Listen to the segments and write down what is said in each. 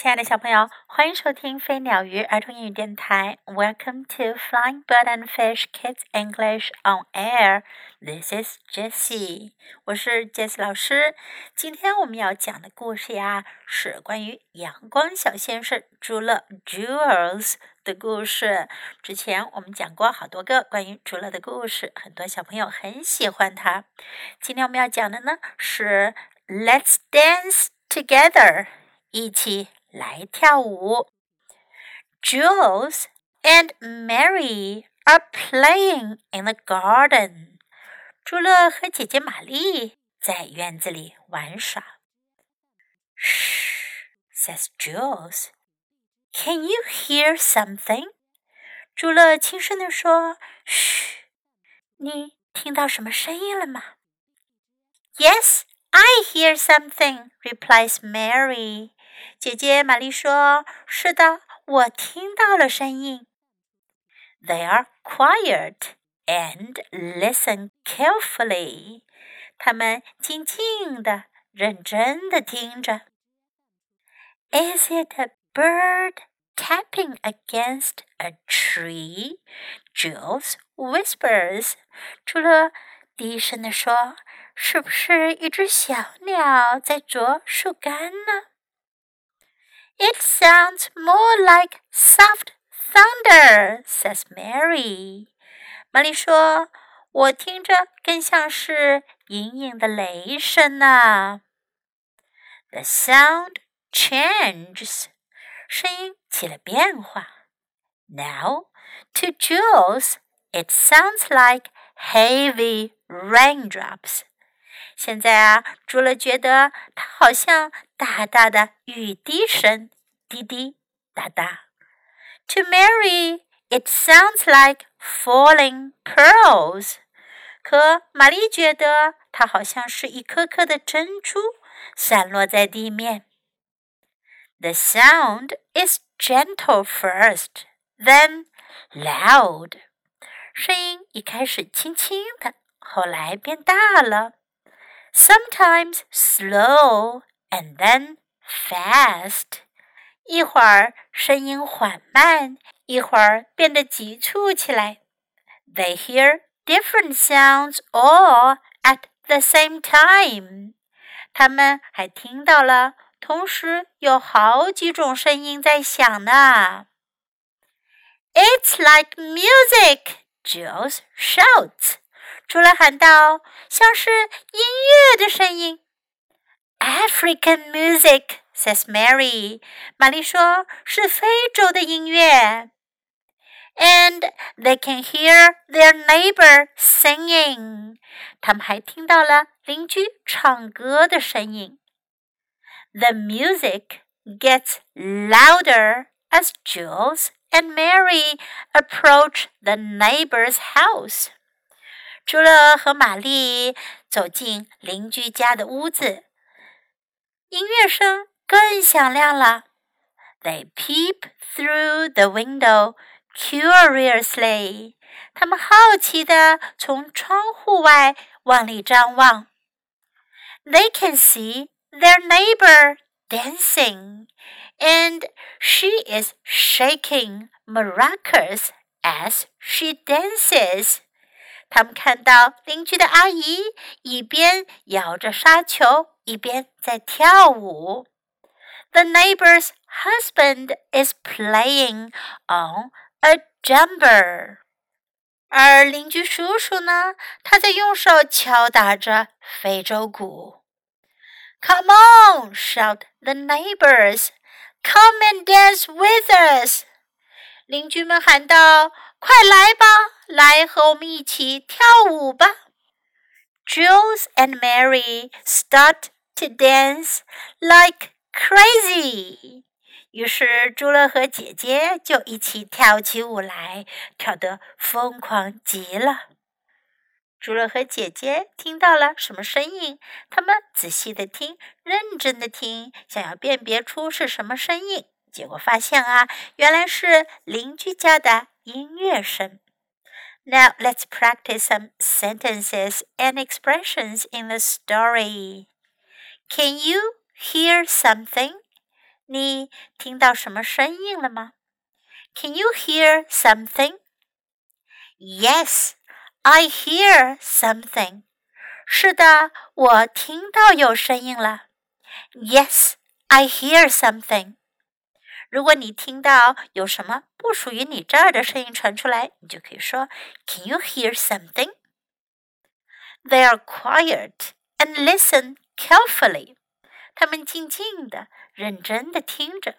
亲爱的小朋友，欢迎收听飞鸟鱼儿童英语电台。Welcome to Flying Bird and Fish Kids English on Air. This is Jessie，我是 Jessie 老师。今天我们要讲的故事呀，是关于阳光小先生朱乐 Jules 的故事。之前我们讲过好多个关于朱乐的故事，很多小朋友很喜欢他。今天我们要讲的呢是 Let's Dance Together，一起。来跳舞。Jules and Mary are playing in the garden. 朱乐和姐姐玛丽在院子里玩耍。Shh, says Jules. Can you hear something? 朱乐轻声地说：“嘘，你听到什么声音了吗？”Yes, I hear something, replies Mary. 姐姐玛丽说：“是的，我听到了声音。” They are quiet and listen carefully. 他们静静的、认真的听着。Is it a bird tapping against a tree? Jules whispers. 除了低声的说：“是不是一只小鸟在啄树干呢？” It sounds more like soft thunder, says Mary. 玛丽说：“我听着更像是隐隐的雷声呢。” The sound changes. 声音起了变化。Now, to Jules, it sounds like heavy raindrops. 现在啊，朱乐觉得它好像 大大的雨滴声，滴滴答答。To Mary, it sounds like falling pearls。可玛丽觉得它好像是一颗颗的珍珠散落在地面。The sound is gentle first, then loud。声音一开始轻轻的，后来变大了。sometimes slow and then fast。一会儿声音缓慢，一会儿变得急促起来。They hear different sounds all at the same time。他们还听到了同时有好几种声音在响呢。It's like music, Jules shouts. 除了喊道：“像是音乐的声音。” African music, says Mary. 玛丽说是非洲的音乐。And they can hear their neighbor singing. 他们还听到了邻居唱歌的声音。The music gets louder as Jules and Mary approach the neighbor's house. 朱乐和玛丽走进邻居家的屋子。音乐声更响亮了。They peep through the window curiously。他们好奇地从窗户外往里张望。They can see their neighbor dancing, and she is shaking maracas as she dances. 他们看到邻居的阿姨一边摇着沙球，一边在跳舞。The neighbor's husband is playing on a djembe。而邻居叔叔呢，他在用手敲打着非洲鼓。Come on! shout the neighbors. Come and dance with us. 邻居们喊道：“快来吧，来和我们一起跳舞吧！” Jules and Mary start to dance like crazy。于是朱乐和姐姐就一起跳起舞来，跳得疯狂极了。朱乐和姐姐听到了什么声音？他们仔细的听，认真的听，想要辨别出是什么声音。结果发现啊，原来是邻居家的音乐声。Now let's practice some sentences and expressions in the story. Can you hear something? 你听到什么声音了吗？Can you hear something? Yes, I hear something. 是的，我听到有声音了。Yes, I hear something. 如果你听到有什么不属于你这儿的声音传出来，你就可以说：Can you hear something? They are quiet and listen carefully. 他们静静的、认真的听着。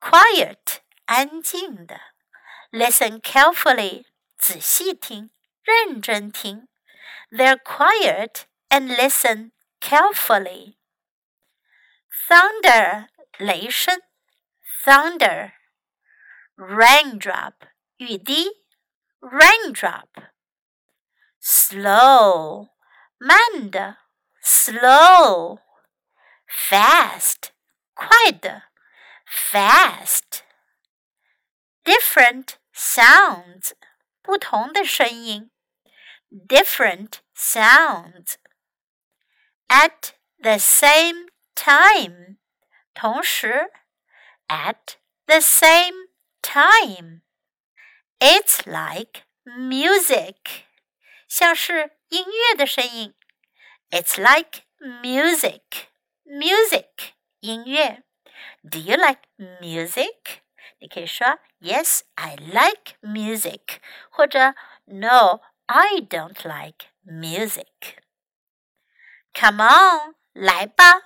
Quiet，安静的。Listen carefully，仔细听，认真听。They're quiet and listen carefully. Thunder，雷声。Thunder。Raindrop，雨滴。Raindrop。Slow，慢的。 Slow。fast 快的 fast different sounds 不同的声音 different sounds at the same time 同时 at the same time it's like music 像是音乐的声音 it's like music music 音乐。Do you like music？你可以说 Yes, I like music，或者 No, I don't like music. Come on，来吧，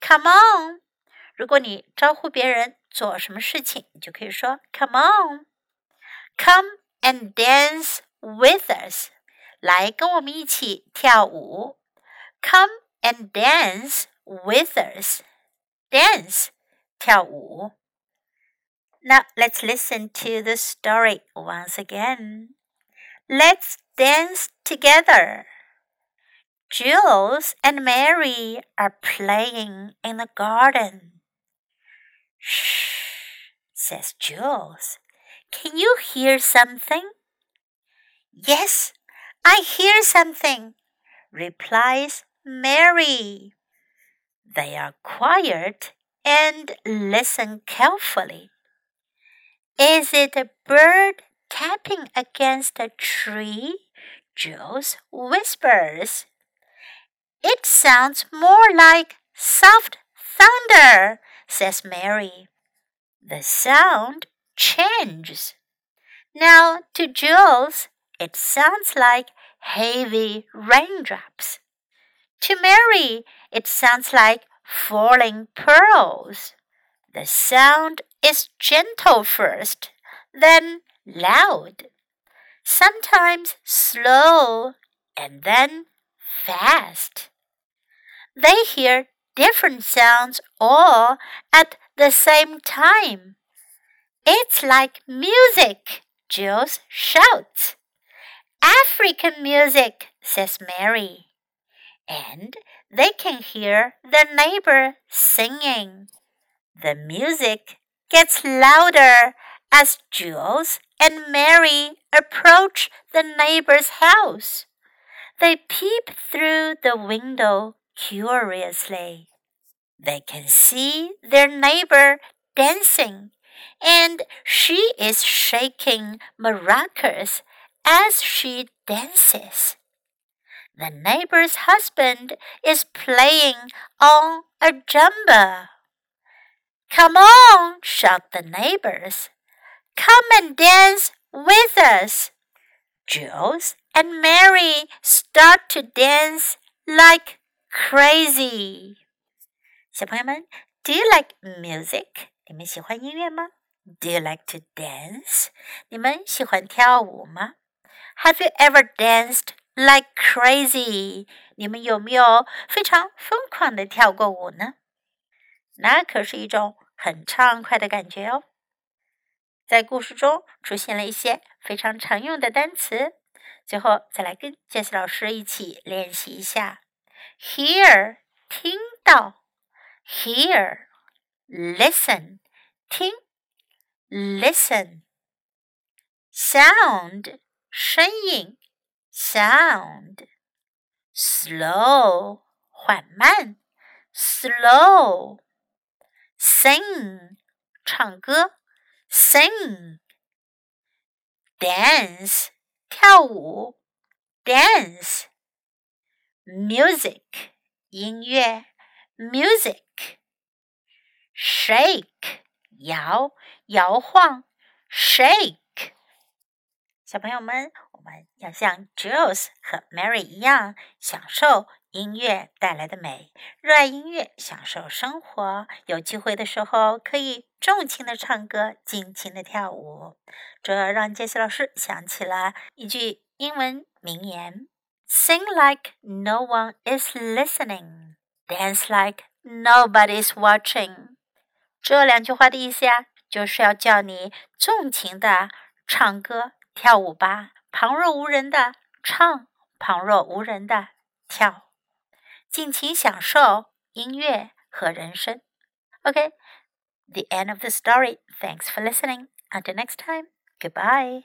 Come on。如果你招呼别人做什么事情，你就可以说 Come on，Come and dance with us，来跟我们一起跳舞。 Come and dance with us. Dance, 跳舞. Now let's listen to the story once again. Let's dance together. Jules and Mary are playing in the garden. Shh, says Jules. Can you hear something? Yes, I hear something, replies Mary. They are quiet and listen carefully. Is it a bird tapping against a tree? Jules whispers. It sounds more like soft thunder, says Mary. The sound changes. Now, to Jules, it sounds like heavy raindrops. To Mary, it sounds like falling pearls. The sound is gentle first, then loud, sometimes slow, and then fast. They hear different sounds all at the same time. It's like music, Jules shouts. African music, says Mary. And they can hear their neighbor singing. The music gets louder as Jules and Mary approach the neighbor's house. They peep through the window curiously. They can see their neighbor dancing, and she is shaking maracas as she dances. The neighbor's husband is playing on a djembe. Come on, shout the neighbors. Come and dance with us. Jules and Mary start to dance like crazy. 小朋友们，Do you like music? 你们喜欢音乐吗？Do you like to dance? 你们喜欢跳舞吗？Have you ever danced like crazy。你们有没有非常疯狂的跳过舞呢？那可是一种很畅快的感觉哦。在故事中出现了一些非常常用的单词，最后再来跟杰西老师一起练习一下。Hear 听到，Hear，Listen 听，Listen，Sound 声音。sound slow 缓慢 slow sing 唱歌，sing。dance 跳舞，dance。music 音乐，music。shake 摇摇晃，shake。小朋友们， 我们要像 Jules 和 Mary 一样，享受音乐带来的美，热爱音乐，享受生活。有机会的时候，可以纵情的唱歌，尽情的跳舞。这让杰西老师想起了一句英文名言：“Sing like no one is listening, dance like nobody is watching。”这两句话的意思呀，就是要叫你纵情的唱歌。跳舞吧，旁若无人的唱，旁若无人的跳，尽情享受音乐和人生。OK，the end of the story. Thanks for listening. Until next time. Goodbye.